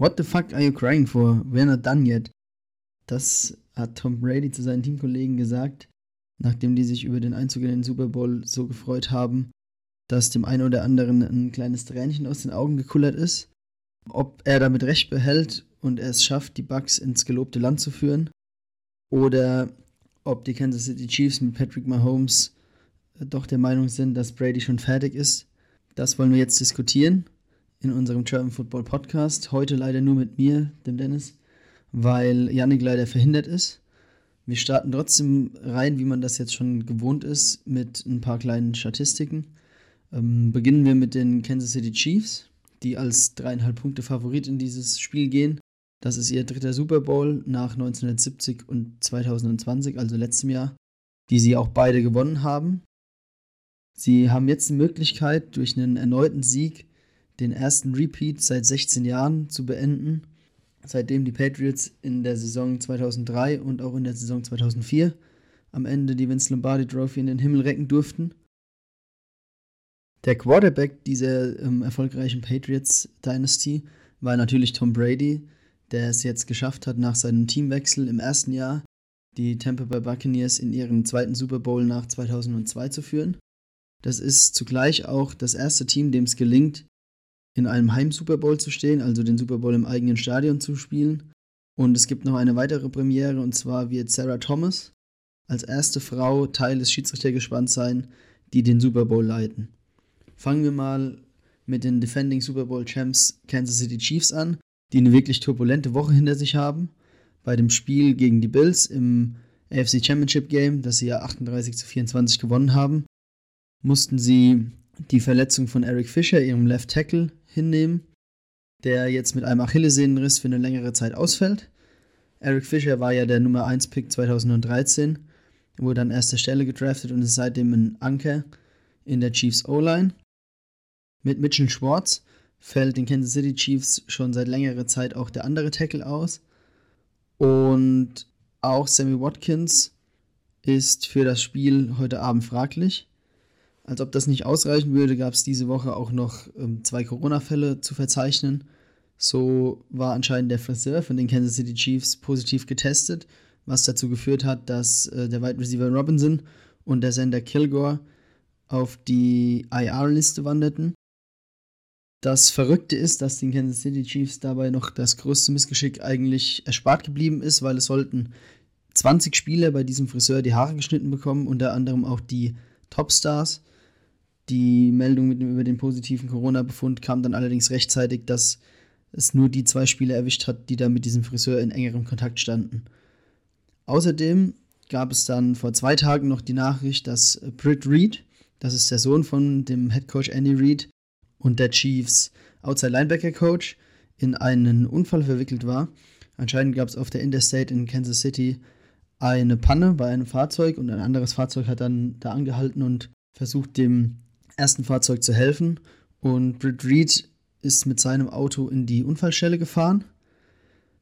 What the fuck are you crying for? We're not done yet. Das hat Tom Brady zu seinen Teamkollegen gesagt, nachdem die sich über den Einzug in den Super Bowl so gefreut haben, dass dem einen oder anderen ein kleines Tränchen aus den Augen gekullert ist. Ob er damit recht behält und es schafft, die Bucks ins gelobte Land zu führen, oder ob die Kansas City Chiefs mit Patrick Mahomes doch der Meinung sind, dass Brady schon fertig ist, das wollen wir jetzt diskutieren in unserem German Football Podcast. Heute leider nur mit mir, dem Dennis, weil Yannick leider verhindert ist. Wir starten trotzdem rein, wie man das jetzt schon gewohnt ist, mit ein paar kleinen Statistiken. Ähm, beginnen wir mit den Kansas City Chiefs, die als dreieinhalb Punkte Favorit in dieses Spiel gehen. Das ist ihr dritter Super Bowl nach 1970 und 2020, also letztem Jahr, die sie auch beide gewonnen haben. Sie haben jetzt die Möglichkeit, durch einen erneuten Sieg den ersten Repeat seit 16 Jahren zu beenden, seitdem die Patriots in der Saison 2003 und auch in der Saison 2004 am Ende die Vince Lombardi Trophy in den Himmel recken durften. Der Quarterback dieser ähm, erfolgreichen Patriots Dynasty war natürlich Tom Brady, der es jetzt geschafft hat, nach seinem Teamwechsel im ersten Jahr die Tampa Bay Buccaneers in ihren zweiten Super Bowl nach 2002 zu führen. Das ist zugleich auch das erste Team, dem es gelingt, in einem Heim-Super Bowl zu stehen, also den Super Bowl im eigenen Stadion zu spielen. Und es gibt noch eine weitere Premiere, und zwar wird Sarah Thomas als erste Frau Teil des Schiedsrichtergespanns sein, die den Super Bowl leiten. Fangen wir mal mit den Defending Super Bowl Champs Kansas City Chiefs an, die eine wirklich turbulente Woche hinter sich haben. Bei dem Spiel gegen die Bills im AFC Championship Game, das sie ja 38 zu 24 gewonnen haben, mussten sie die Verletzung von Eric Fischer, ihrem Left Tackle, hinnehmen, der jetzt mit einem Achillessehnenriss für eine längere Zeit ausfällt. Eric Fischer war ja der Nummer 1 Pick 2013, wurde an erster Stelle gedraftet und ist seitdem ein Anker in der Chiefs O-Line. Mit Mitchell Schwartz fällt den Kansas City Chiefs schon seit längerer Zeit auch der andere Tackle aus. Und auch Sammy Watkins ist für das Spiel heute Abend fraglich. Als ob das nicht ausreichen würde, gab es diese Woche auch noch ähm, zwei Corona-Fälle zu verzeichnen. So war anscheinend der Friseur von den Kansas City Chiefs positiv getestet, was dazu geführt hat, dass äh, der Wide Receiver Robinson und der Sender Kilgore auf die IR-Liste wanderten. Das Verrückte ist, dass den Kansas City Chiefs dabei noch das größte Missgeschick eigentlich erspart geblieben ist, weil es sollten 20 Spieler bei diesem Friseur die Haare geschnitten bekommen, unter anderem auch die Topstars. Die Meldung mit, über den positiven Corona-Befund kam dann allerdings rechtzeitig, dass es nur die zwei Spieler erwischt hat, die da mit diesem Friseur in engerem Kontakt standen. Außerdem gab es dann vor zwei Tagen noch die Nachricht, dass Britt Reed, das ist der Sohn von dem Head Coach Andy Reid und der Chiefs Outside Linebacker Coach, in einen Unfall verwickelt war. Anscheinend gab es auf der Interstate in Kansas City eine Panne bei einem Fahrzeug und ein anderes Fahrzeug hat dann da angehalten und versucht dem ersten Fahrzeug zu helfen. Und Britt Reed ist mit seinem Auto in die Unfallstelle gefahren.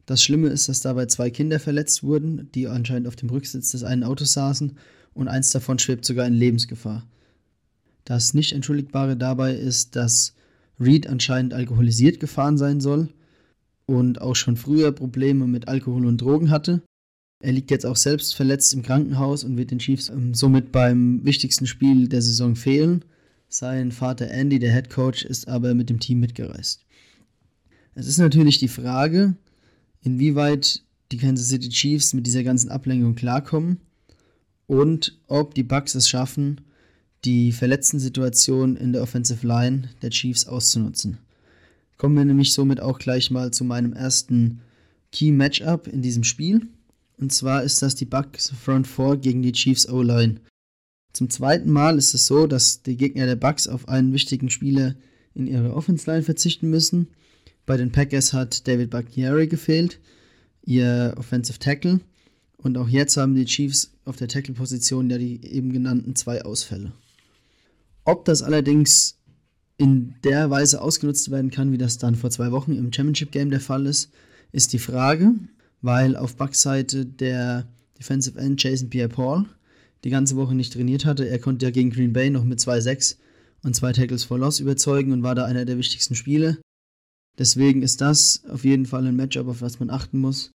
Das Schlimme ist, dass dabei zwei Kinder verletzt wurden, die anscheinend auf dem Rücksitz des einen Autos saßen und eins davon schwebt sogar in Lebensgefahr. Das nicht Entschuldigbare dabei ist, dass Reed anscheinend alkoholisiert gefahren sein soll und auch schon früher Probleme mit Alkohol und Drogen hatte. Er liegt jetzt auch selbst verletzt im Krankenhaus und wird den Chiefs ähm, somit beim wichtigsten Spiel der Saison fehlen. Sein Vater Andy, der Head Coach, ist aber mit dem Team mitgereist. Es ist natürlich die Frage, inwieweit die Kansas City Chiefs mit dieser ganzen Ablenkung klarkommen und ob die Bucks es schaffen, die verletzten Situationen in der Offensive Line der Chiefs auszunutzen. Kommen wir nämlich somit auch gleich mal zu meinem ersten Key Matchup in diesem Spiel. Und zwar ist das die Bucks Front 4 gegen die Chiefs O-Line. Zum zweiten Mal ist es so, dass die Gegner der Bucks auf einen wichtigen Spieler in ihrer Offense Line verzichten müssen. Bei den Packers hat David Bakhtiari gefehlt, ihr Offensive Tackle. Und auch jetzt haben die Chiefs auf der Tackle-Position ja die eben genannten zwei Ausfälle. Ob das allerdings in der Weise ausgenutzt werden kann, wie das dann vor zwei Wochen im Championship Game der Fall ist, ist die Frage, weil auf Bucks Seite der Defensive End Jason Pierre-Paul die ganze Woche nicht trainiert hatte. Er konnte ja gegen Green Bay noch mit 2-6 und zwei Tackles for Loss überzeugen und war da einer der wichtigsten Spiele. Deswegen ist das auf jeden Fall ein Matchup, auf das man achten muss,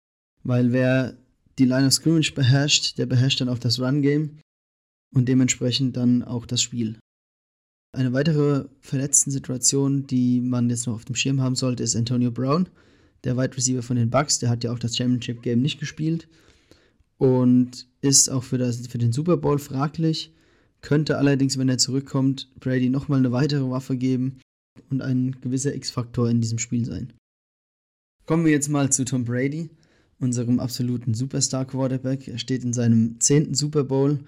weil wer die Line of Scrimmage beherrscht, der beherrscht dann auch das Run-Game und dementsprechend dann auch das Spiel. Eine weitere verletzten Situation, die man jetzt noch auf dem Schirm haben sollte, ist Antonio Brown, der Wide Receiver von den Bucks. Der hat ja auch das Championship Game nicht gespielt und ist auch für, das, für den Super Bowl fraglich. Könnte allerdings, wenn er zurückkommt, Brady nochmal eine weitere Waffe geben und ein gewisser X-Faktor in diesem Spiel sein. Kommen wir jetzt mal zu Tom Brady, unserem absoluten Superstar-Quarterback. Er steht in seinem zehnten Super Bowl,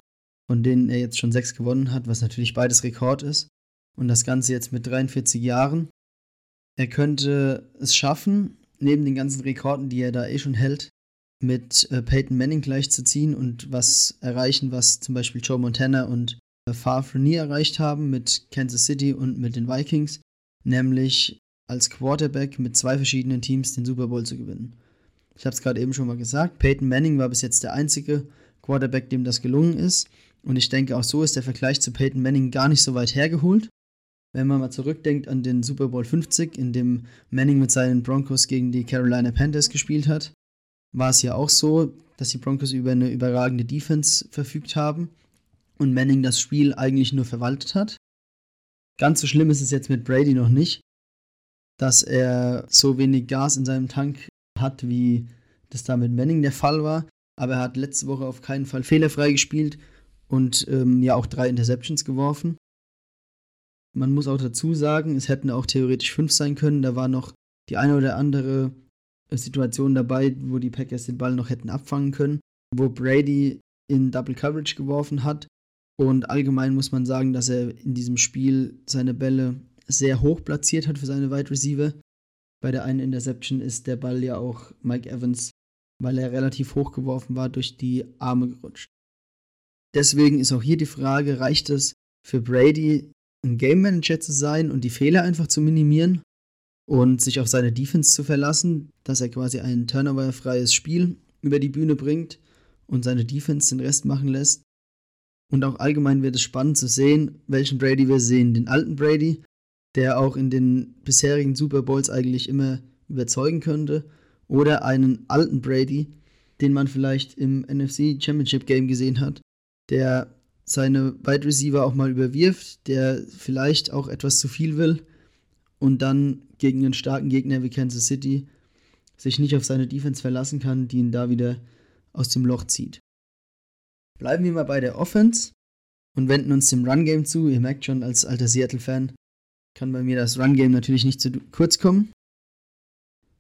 von denen er jetzt schon sechs gewonnen hat, was natürlich beides Rekord ist. Und das Ganze jetzt mit 43 Jahren. Er könnte es schaffen, neben den ganzen Rekorden, die er da eh schon hält, mit äh, Peyton Manning gleichzuziehen und was erreichen, was zum Beispiel Joe Montana und äh, Favre nie erreicht haben mit Kansas City und mit den Vikings nämlich als Quarterback mit zwei verschiedenen Teams den Super Bowl zu gewinnen. Ich habe es gerade eben schon mal gesagt, Peyton Manning war bis jetzt der einzige Quarterback, dem das gelungen ist. Und ich denke, auch so ist der Vergleich zu Peyton Manning gar nicht so weit hergeholt. Wenn man mal zurückdenkt an den Super Bowl 50, in dem Manning mit seinen Broncos gegen die Carolina Panthers gespielt hat, war es ja auch so, dass die Broncos über eine überragende Defense verfügt haben und Manning das Spiel eigentlich nur verwaltet hat. Ganz so schlimm ist es jetzt mit Brady noch nicht, dass er so wenig Gas in seinem Tank hat, wie das da mit Manning der Fall war. Aber er hat letzte Woche auf keinen Fall fehlerfrei gespielt und ähm, ja auch drei Interceptions geworfen. Man muss auch dazu sagen, es hätten auch theoretisch fünf sein können. Da war noch die eine oder andere Situation dabei, wo die Packers den Ball noch hätten abfangen können, wo Brady in Double Coverage geworfen hat und allgemein muss man sagen, dass er in diesem Spiel seine Bälle sehr hoch platziert hat für seine Wide Receiver. Bei der einen Interception ist der Ball ja auch Mike Evans, weil er relativ hoch geworfen war, durch die Arme gerutscht. Deswegen ist auch hier die Frage, reicht es für Brady, ein Game Manager zu sein und die Fehler einfach zu minimieren und sich auf seine Defense zu verlassen, dass er quasi ein turnoverfreies Spiel über die Bühne bringt und seine Defense den Rest machen lässt? Und auch allgemein wird es spannend zu sehen, welchen Brady wir sehen. Den alten Brady, der auch in den bisherigen Super Bowls eigentlich immer überzeugen könnte. Oder einen alten Brady, den man vielleicht im NFC Championship Game gesehen hat, der seine Wide Receiver auch mal überwirft, der vielleicht auch etwas zu viel will und dann gegen einen starken Gegner wie Kansas City sich nicht auf seine Defense verlassen kann, die ihn da wieder aus dem Loch zieht. Bleiben wir mal bei der Offense und wenden uns dem Run-Game zu. Ihr merkt schon, als alter Seattle-Fan kann bei mir das Run-Game natürlich nicht zu kurz kommen.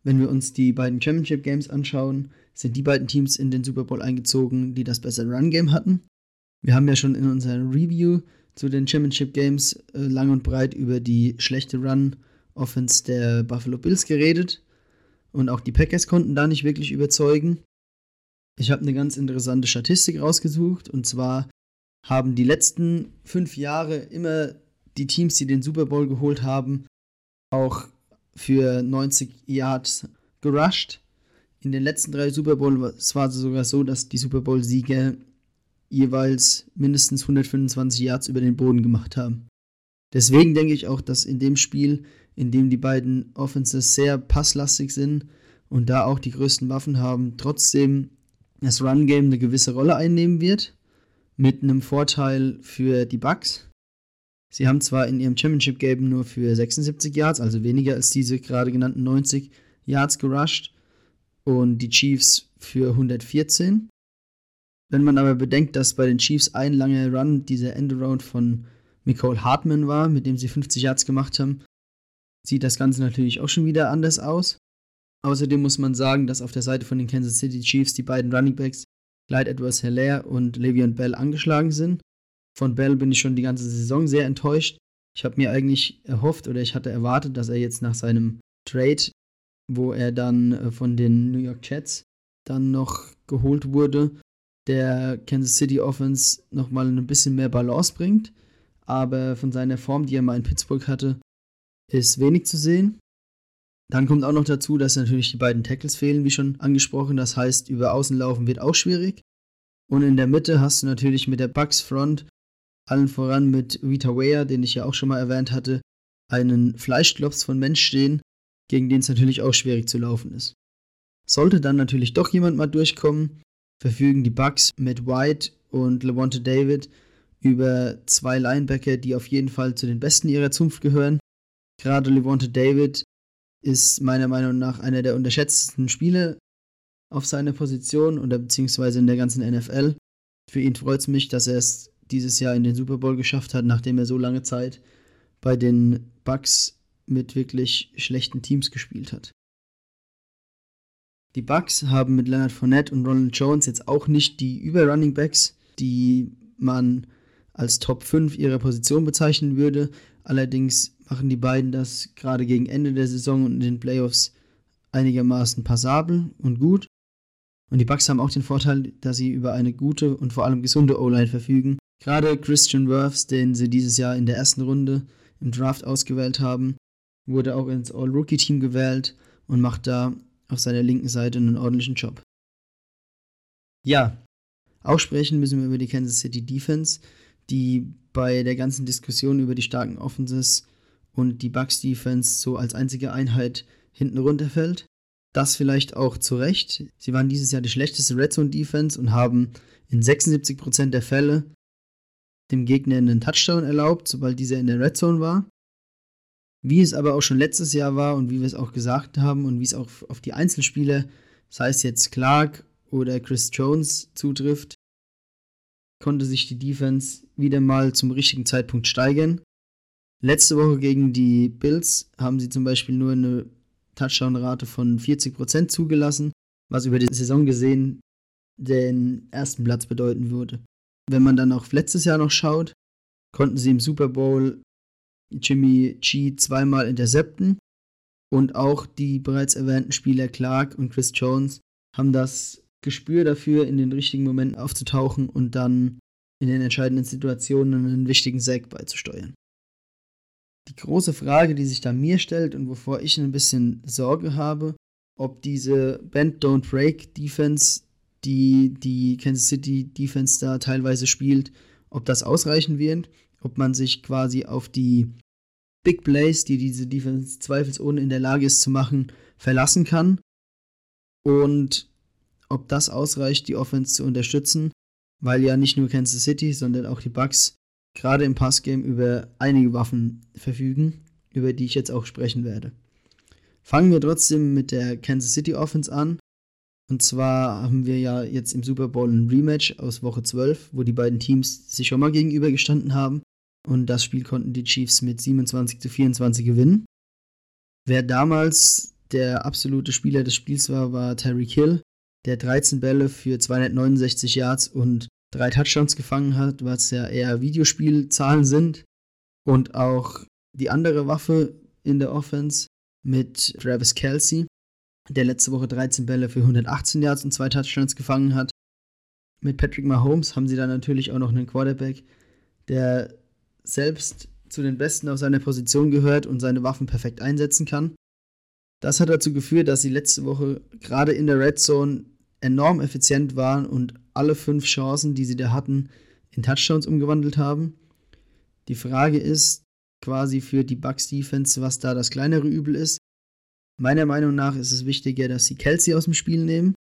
Wenn wir uns die beiden Championship Games anschauen, sind die beiden Teams in den Super Bowl eingezogen, die das bessere Run-Game hatten. Wir haben ja schon in unserer Review zu den Championship Games äh, lang und breit über die schlechte Run-Offense der Buffalo Bills geredet. Und auch die Packers konnten da nicht wirklich überzeugen. Ich habe eine ganz interessante Statistik rausgesucht und zwar haben die letzten fünf Jahre immer die Teams, die den Super Bowl geholt haben, auch für 90 Yards gerusht. In den letzten drei Super Bowls war es sogar so, dass die Super Bowl-Sieger jeweils mindestens 125 Yards über den Boden gemacht haben. Deswegen denke ich auch, dass in dem Spiel, in dem die beiden Offenses sehr passlastig sind und da auch die größten Waffen haben, trotzdem das Run-Game eine gewisse Rolle einnehmen wird, mit einem Vorteil für die Bucks. Sie haben zwar in ihrem Championship-Game nur für 76 Yards, also weniger als diese gerade genannten 90 Yards gerusht, und die Chiefs für 114. Wenn man aber bedenkt, dass bei den Chiefs ein langer Run dieser Endaround von Nicole Hartman war, mit dem sie 50 Yards gemacht haben, sieht das Ganze natürlich auch schon wieder anders aus. Außerdem muss man sagen, dass auf der Seite von den Kansas City Chiefs die beiden Running Backs Clyde Edwards Hilaire und Le'Veon Bell angeschlagen sind. Von Bell bin ich schon die ganze Saison sehr enttäuscht. Ich habe mir eigentlich erhofft oder ich hatte erwartet, dass er jetzt nach seinem Trade, wo er dann äh, von den New York Jets dann noch geholt wurde, der Kansas City Offense nochmal ein bisschen mehr Balance bringt. Aber von seiner Form, die er mal in Pittsburgh hatte, ist wenig zu sehen. Dann kommt auch noch dazu, dass natürlich die beiden Tackles fehlen, wie schon angesprochen. Das heißt, über Außen laufen wird auch schwierig. Und in der Mitte hast du natürlich mit der Bucks Front, allen voran mit Rita Ware, den ich ja auch schon mal erwähnt hatte, einen Fleischklops von Mensch stehen, gegen den es natürlich auch schwierig zu laufen ist. Sollte dann natürlich doch jemand mal durchkommen, verfügen die Bucks mit White und Levante David über zwei Linebacker, die auf jeden Fall zu den besten ihrer Zunft gehören. Gerade Levante David ist meiner Meinung nach einer der unterschätztesten Spieler auf seiner Position oder beziehungsweise in der ganzen NFL. Für ihn freut es mich, dass er es dieses Jahr in den Super Bowl geschafft hat, nachdem er so lange Zeit bei den Bucks mit wirklich schlechten Teams gespielt hat. Die Bucks haben mit Leonard Fournette und Ronald Jones jetzt auch nicht die Über-Running Backs, die man als Top 5 ihrer Position bezeichnen würde. Allerdings machen die beiden das gerade gegen Ende der Saison und in den Playoffs einigermaßen passabel und gut. Und die Bucks haben auch den Vorteil, dass sie über eine gute und vor allem gesunde O-Line verfügen. Gerade Christian Wirfs, den sie dieses Jahr in der ersten Runde im Draft ausgewählt haben, wurde auch ins All-Rookie-Team gewählt und macht da auf seiner linken Seite einen ordentlichen Job. Ja, auch sprechen müssen wir über die Kansas City Defense, die bei der ganzen Diskussion über die starken Offenses und die Bucks Defense so als einzige Einheit hinten runterfällt. Das vielleicht auch zu Recht. Sie waren dieses Jahr die schlechteste Red Zone Defense und haben in 76% der Fälle dem Gegner einen Touchdown erlaubt, sobald dieser in der Red Zone war. Wie es aber auch schon letztes Jahr war und wie wir es auch gesagt haben und wie es auch auf die Einzelspieler, sei es jetzt Clark oder Chris Jones, zutrifft, konnte sich die Defense wieder mal zum richtigen Zeitpunkt steigern. Letzte Woche gegen die Bills haben sie zum Beispiel nur eine Touchdown-Rate von 40% zugelassen, was über die Saison gesehen den ersten Platz bedeuten würde. Wenn man dann auf letztes Jahr noch schaut, konnten sie im Super Bowl Jimmy G zweimal intercepten und auch die bereits erwähnten Spieler Clark und Chris Jones haben das Gespür dafür, in den richtigen Momenten aufzutauchen und dann in den entscheidenden Situationen einen wichtigen Sack beizusteuern. Die große Frage, die sich da mir stellt und wovor ich ein bisschen Sorge habe, ob diese Bend Don't Break Defense, die die Kansas City Defense da teilweise spielt, ob das ausreichen wird, ob man sich quasi auf die Big Plays, die diese Defense zweifelsohne in der Lage ist zu machen, verlassen kann. Und ob das ausreicht, die Offense zu unterstützen, weil ja nicht nur Kansas City, sondern auch die Bucks gerade im Passgame über einige Waffen verfügen, über die ich jetzt auch sprechen werde. Fangen wir trotzdem mit der Kansas City Offense an. Und zwar haben wir ja jetzt im Super Bowl ein Rematch aus Woche 12, wo die beiden Teams sich schon mal gegenübergestanden haben. Und das Spiel konnten die Chiefs mit 27 zu 24 gewinnen. Wer damals der absolute Spieler des Spiels war, war Terry Kill, der 13 Bälle für 269 Yards und drei Touchdowns gefangen hat, was ja eher Videospielzahlen sind. Und auch die andere Waffe in der Offense mit Travis Kelsey, der letzte Woche 13 Bälle für 118 Yards und zwei Touchdowns gefangen hat. Mit Patrick Mahomes haben sie dann natürlich auch noch einen Quarterback, der selbst zu den Besten auf seiner Position gehört und seine Waffen perfekt einsetzen kann. Das hat dazu geführt, dass sie letzte Woche gerade in der Red Zone enorm effizient waren und alle fünf Chancen, die sie da hatten, in Touchdowns umgewandelt haben. Die Frage ist quasi für die Bucks Defense, was da das kleinere Übel ist. Meiner Meinung nach ist es wichtiger, dass sie Kelsey aus dem Spiel nehmen,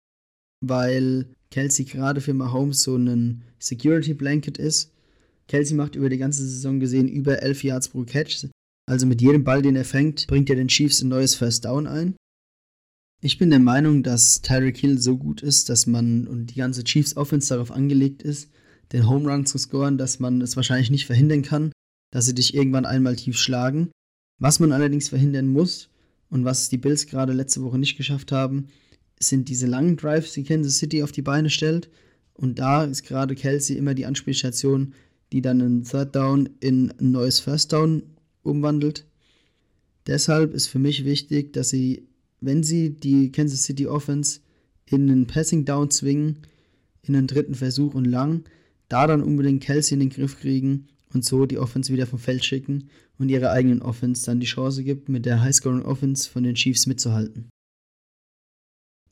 weil Kelsey gerade für Mahomes so ein Security Blanket ist. Kelsey macht über die ganze Saison gesehen über 11 Yards pro Catch. Also mit jedem Ball, den er fängt, bringt er den Chiefs ein neues First Down ein. Ich bin der Meinung, dass Tyreek Hill so gut ist, dass man und die ganze Chiefs Offense darauf angelegt ist, den Home Run zu scoren, dass man es wahrscheinlich nicht verhindern kann, dass sie dich irgendwann einmal tief schlagen. Was man allerdings verhindern muss und was die Bills gerade letzte Woche nicht geschafft haben, sind diese langen Drives, die Kansas City auf die Beine stellt. Und da ist gerade Kelsey immer die Anspielstation, die dann einen Third Down in ein neues First Down umwandelt. Deshalb ist für mich wichtig, dass sie, wenn sie die Kansas City Offense in einen Passing Down zwingen, in einen dritten Versuch und lang, da dann unbedingt Kelsey in den Griff kriegen und so die Offense wieder vom Feld schicken und ihre eigenen Offense dann die Chance gibt, mit der Highscoring Offense von den Chiefs mitzuhalten.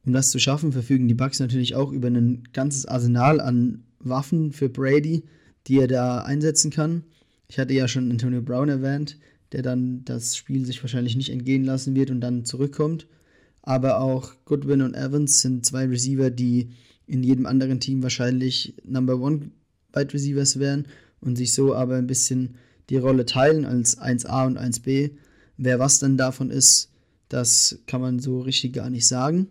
Um das zu schaffen, verfügen die Bucks natürlich auch über ein ganzes Arsenal an Waffen für Brady, die er da einsetzen kann. Ich hatte ja schon Antonio Brown erwähnt, der dann das Spiel sich wahrscheinlich nicht entgehen lassen wird und dann zurückkommt. Aber auch Goodwin und Evans sind zwei Receiver, die in jedem anderen Team wahrscheinlich Number One Wide Receivers wären und sich so aber ein bisschen die Rolle teilen als 1A und 1B. Wer was dann davon ist, das kann man so richtig gar nicht sagen.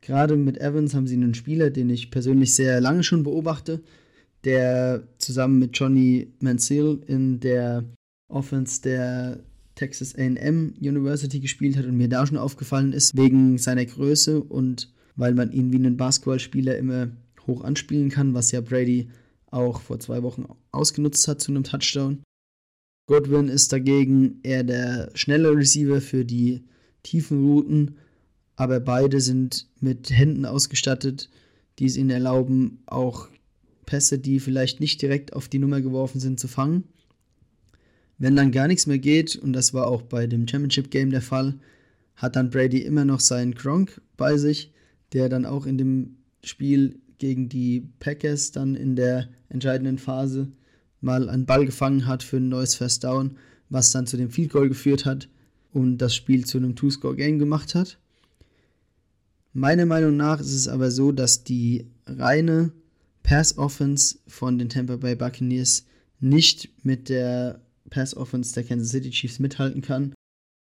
Gerade mit Evans haben sie einen Spieler, den ich persönlich sehr lange schon beobachte, der zusammen mit Johnny Mansell in der Offense der Texas AM University gespielt hat und mir da schon aufgefallen ist, wegen seiner Größe und weil man ihn wie einen Basketballspieler immer hoch anspielen kann, was ja Brady auch vor zwei Wochen ausgenutzt hat zu einem Touchdown. Godwin ist dagegen eher der schnelle Receiver für die tiefen Routen, aber beide sind mit Händen ausgestattet, die es ihnen erlauben, auch Pässe, die vielleicht nicht direkt auf die Nummer geworfen sind, zu fangen. Wenn dann gar nichts mehr geht, und das war auch bei dem Championship Game der Fall, hat dann Brady immer noch seinen Gronk bei sich, der dann auch in dem Spiel gegen die Packers dann in der entscheidenden Phase mal einen Ball gefangen hat für ein neues First Down, was dann zu dem Field Goal geführt hat und das Spiel zu einem Two-Score-Game gemacht hat. Meiner Meinung nach ist es aber so, dass die reine Pass-Offense von den Tampa Bay Buccaneers nicht mit der Pass-Offense der Kansas City Chiefs mithalten kann,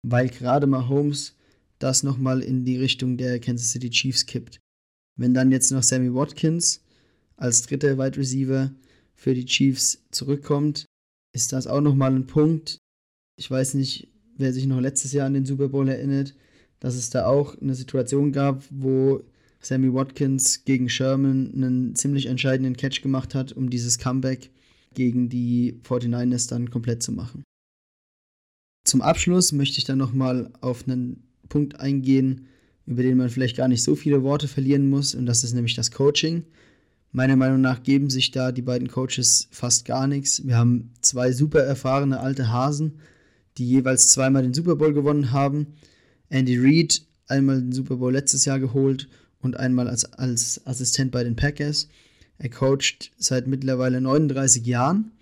weil gerade Mahomes das nochmal in die Richtung der Kansas City Chiefs kippt. Wenn dann jetzt noch Sammy Watkins als dritter Wide Receiver für die Chiefs zurückkommt, ist das auch nochmal ein Punkt. Ich weiß nicht, wer sich noch letztes Jahr an den Super Bowl erinnert, dass es da auch eine Situation gab, wo Sammy Watkins gegen Sherman einen ziemlich entscheidenden Catch gemacht hat, um dieses Comeback gegen die 49ers dann komplett zu machen. Zum Abschluss möchte ich dann nochmal auf einen Punkt eingehen, über den man vielleicht gar nicht so viele Worte verlieren muss, und das ist nämlich das Coaching. Meiner Meinung nach geben sich da die beiden Coaches fast gar nichts. Wir haben zwei super erfahrene alte Hasen, die jeweils zweimal den Super Bowl gewonnen haben. Andy Reid einmal den Super Bowl letztes Jahr geholt und einmal als, als Assistent bei den Packers. Er coacht seit mittlerweile 39 Jahren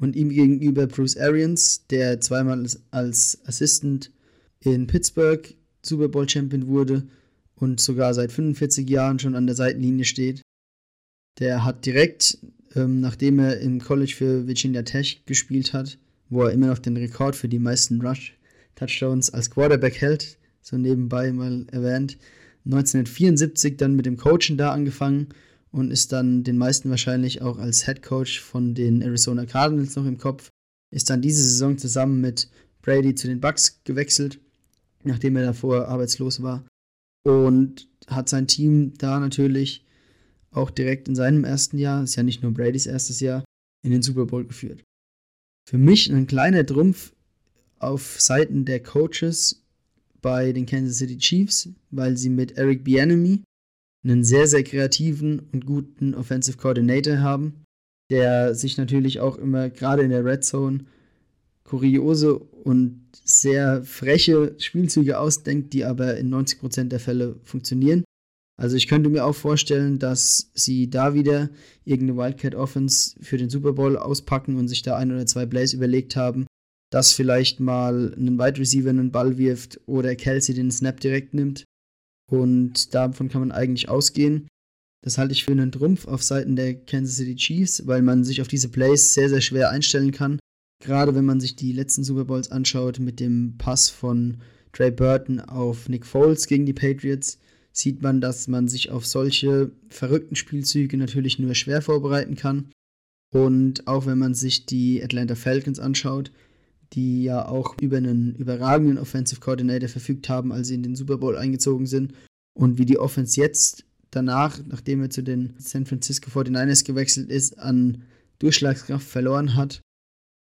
und ihm gegenüber Bruce Arians, der zweimal als, Assistant in Pittsburgh Super Bowl Champion wurde und sogar seit 45 Jahren schon an der Seitenlinie steht. Der hat direkt, ähm, nachdem er im College für Virginia Tech gespielt hat, wo er immer noch den Rekord für die meisten Rush-Touchdowns als Quarterback hält, so nebenbei mal erwähnt, 1974 dann mit dem Coachen da angefangen und ist dann den meisten wahrscheinlich auch als Head Coach von den Arizona Cardinals noch im Kopf. Ist dann diese Saison zusammen mit Brady zu den Bucks gewechselt, nachdem er davor arbeitslos war. Und hat sein Team da natürlich auch direkt in seinem ersten Jahr, ist ja nicht nur Bradys erstes Jahr, in den Super Bowl geführt. Für mich ein kleiner Trumpf auf Seiten der Coaches bei den Kansas City Chiefs, weil sie mit Eric Bieniemy einen sehr, sehr kreativen und guten Offensive Coordinator haben, der sich natürlich auch immer gerade in der Red Zone kuriose und sehr freche Spielzüge ausdenkt, die aber in 90% der Fälle funktionieren. Also ich könnte mir auch vorstellen, dass sie da wieder irgendeine Wildcat Offense für den Super Bowl auspacken und sich da ein oder zwei Plays überlegt haben, dass vielleicht mal ein Wide Receiver einen Ball wirft oder Kelsey den Snap direkt nimmt. Und davon kann man eigentlich ausgehen. Das halte ich für einen Trumpf auf Seiten der Kansas City Chiefs, weil man sich auf diese Plays sehr, sehr schwer einstellen kann. Gerade wenn man sich die letzten Super Bowls anschaut mit dem Pass von Trey Burton auf Nick Foles gegen die Patriots, sieht man, dass man sich auf solche verrückten Spielzüge natürlich nur schwer vorbereiten kann. Und auch wenn man sich die Atlanta Falcons anschaut, die ja auch über einen überragenden Offensive Coordinator verfügt haben, als sie in den Super Bowl eingezogen sind. Und wie die Offense jetzt danach, nachdem er zu den San Francisco 49ers gewechselt ist, an Durchschlagskraft verloren hat,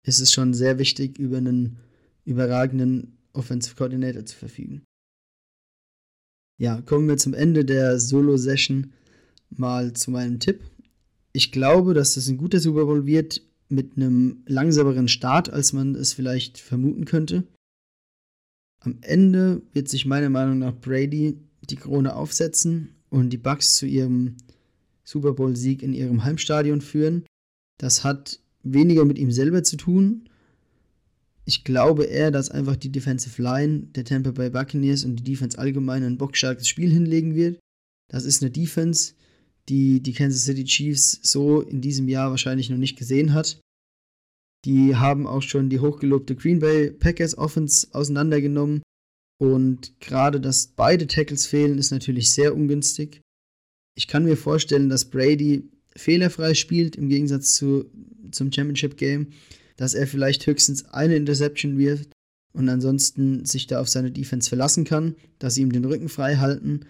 ist es schon sehr wichtig, über einen überragenden Offensive Coordinator zu verfügen ja, kommen wir zum Ende der Solo-Session mal zu meinem Tipp. Ich glaube, dass das ein guter Super Bowl wird mit einem langsameren Start, als man es vielleicht vermuten könnte. Am Ende wird sich meiner Meinung nach Brady die Krone aufsetzen und die Bucks zu ihrem Super Bowl-Sieg in ihrem Heimstadion führen. Das hat weniger mit ihm selber zu tun. Ich glaube eher, dass einfach die Defensive Line der Tampa Bay Buccaneers und die Defense allgemein ein bockstarkes Spiel hinlegen wird. Das ist eine Defense, die die Kansas City Chiefs so in diesem Jahr wahrscheinlich noch nicht gesehen hat. Die haben auch schon die hochgelobte Green Bay Packers Offense auseinandergenommen. Und gerade, dass beide Tackles fehlen, ist natürlich sehr ungünstig. Ich kann mir vorstellen, dass Brady fehlerfrei spielt im Gegensatz zu, zum Championship Game, dass er vielleicht höchstens eine Interception wirft und ansonsten sich da auf seine Defense verlassen kann, dass sie ihm den Rücken frei halten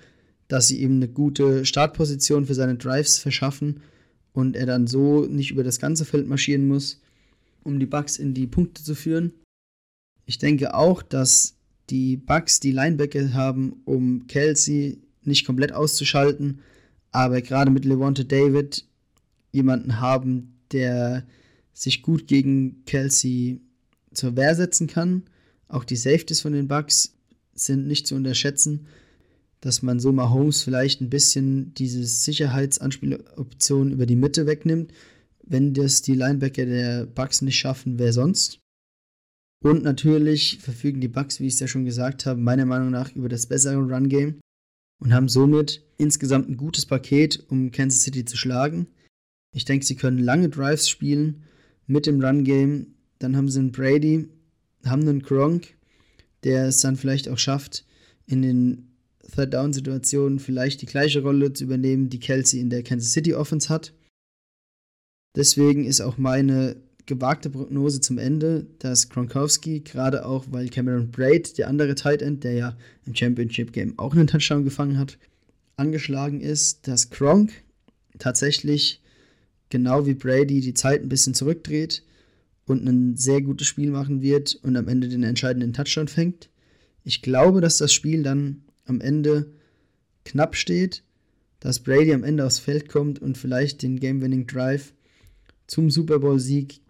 dass sie ihm eine gute Startposition für seine Drives verschaffen und er dann so nicht über das ganze Feld marschieren muss, um die Bugs in die Punkte zu führen. Ich denke auch, dass die Bugs die Linebacker haben, um Kelsey nicht komplett auszuschalten, aber gerade mit Levante David jemanden haben, der sich gut gegen Kelsey zur Wehr setzen kann. Auch die Safeties von den Bugs sind nicht zu unterschätzen dass man so mal Holmes vielleicht ein bisschen diese Sicherheitsanspieloption über die Mitte wegnimmt. Wenn das die Linebacker der Bucks nicht schaffen, wer sonst? Und natürlich verfügen die Bucks, wie ich es ja schon gesagt habe, meiner Meinung nach über das bessere Run-Game und haben somit insgesamt ein gutes Paket, um Kansas City zu schlagen. Ich denke, sie können lange Drives spielen mit dem Run-Game. Dann haben sie einen Brady, haben einen Gronk, der es dann vielleicht auch schafft, in den Third-Down-Situationen vielleicht die gleiche Rolle zu übernehmen, die Kelsey in der Kansas City Offense hat. Deswegen ist auch meine gewagte Prognose zum Ende, dass Gronkowski, gerade auch weil Cameron Braid, der andere Tight End, der ja im Championship Game auch einen Touchdown gefangen hat, angeschlagen ist, dass Gronk tatsächlich genau wie Brady die Zeit ein bisschen zurückdreht und ein sehr gutes Spiel machen wird und am Ende den entscheidenden Touchdown fängt. Ich glaube, dass das Spiel dann am Ende knapp steht, dass Brady am Ende aufs Feld kommt und vielleicht den Game-Winning Drive zum Super Bowl-Sieg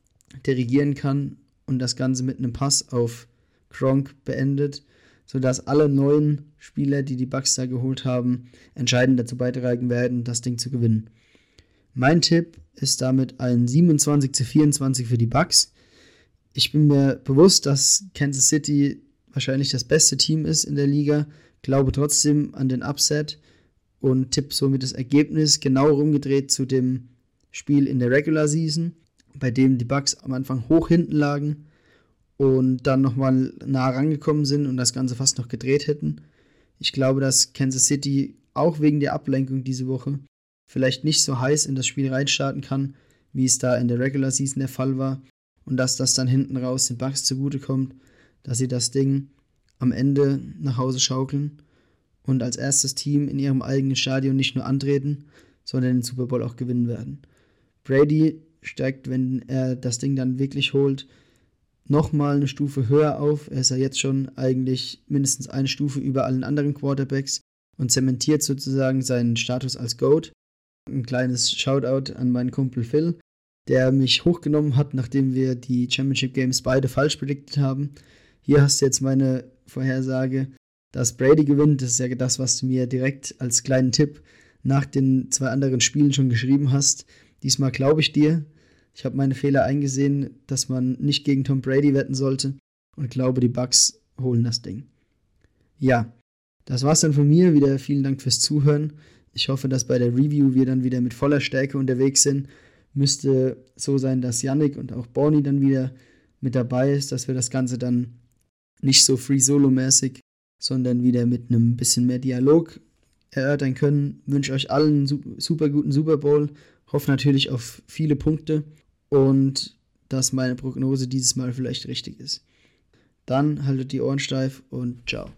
dirigieren kann und das Ganze mit einem Pass auf Gronk beendet, sodass alle neuen Spieler, die die Bucks da geholt haben, entscheidend dazu beitragen werden, das Ding zu gewinnen. Mein Tipp ist damit ein 27 zu 24 für die Bucks. Ich bin mir bewusst, dass Kansas City wahrscheinlich das beste Team ist in der Liga glaube trotzdem an den Upset und tippe somit das Ergebnis genau rumgedreht zu dem Spiel in der Regular Season, bei dem die Bucks am Anfang hoch hinten lagen und dann nochmal nah rangekommen sind und das Ganze fast noch gedreht hätten. Ich glaube, dass Kansas City auch wegen der Ablenkung diese Woche vielleicht nicht so heiß in das Spiel reinstarten kann, wie es da in der Regular Season der Fall war und dass das dann hinten raus den Bucks zugutekommt, dass sie das Ding am Ende nach Hause schaukeln und als erstes Team in ihrem eigenen Stadion nicht nur antreten, sondern den Super Bowl auch gewinnen werden. Brady steigt, wenn er das Ding dann wirklich holt, nochmal eine Stufe höher auf. Er ist ja jetzt schon eigentlich mindestens eine Stufe über allen anderen Quarterbacks und zementiert sozusagen seinen Status als GOAT. Ein kleines Shoutout an meinen Kumpel Phil, der mich hochgenommen hat, nachdem wir die Championship Games beide falsch prediktet haben. Hier hast du jetzt meine Vorhersage, dass Brady gewinnt. Das ist ja das, was du mir direkt als kleinen Tipp nach den zwei anderen Spielen schon geschrieben hast. Diesmal glaube ich dir. Ich habe meine Fehler eingesehen, dass man nicht gegen Tom Brady wetten sollte und glaube, die Bucks holen das Ding. Ja, das war's dann von mir. Wieder vielen Dank fürs Zuhören. Ich hoffe, dass bei der Review wir dann wieder mit voller Stärke unterwegs sind. Müsste so sein, dass Yannick und auch Bonnie dann wieder mit dabei ist, dass wir das Ganze dann nicht so Free Solo-mäßig, sondern wieder mit einem bisschen mehr Dialog erörtern können. Wünsche euch allen einen super guten Super Bowl. Hoffe natürlich auf viele Punkte und dass meine Prognose dieses Mal vielleicht richtig ist. Dann haltet die Ohren steif und ciao.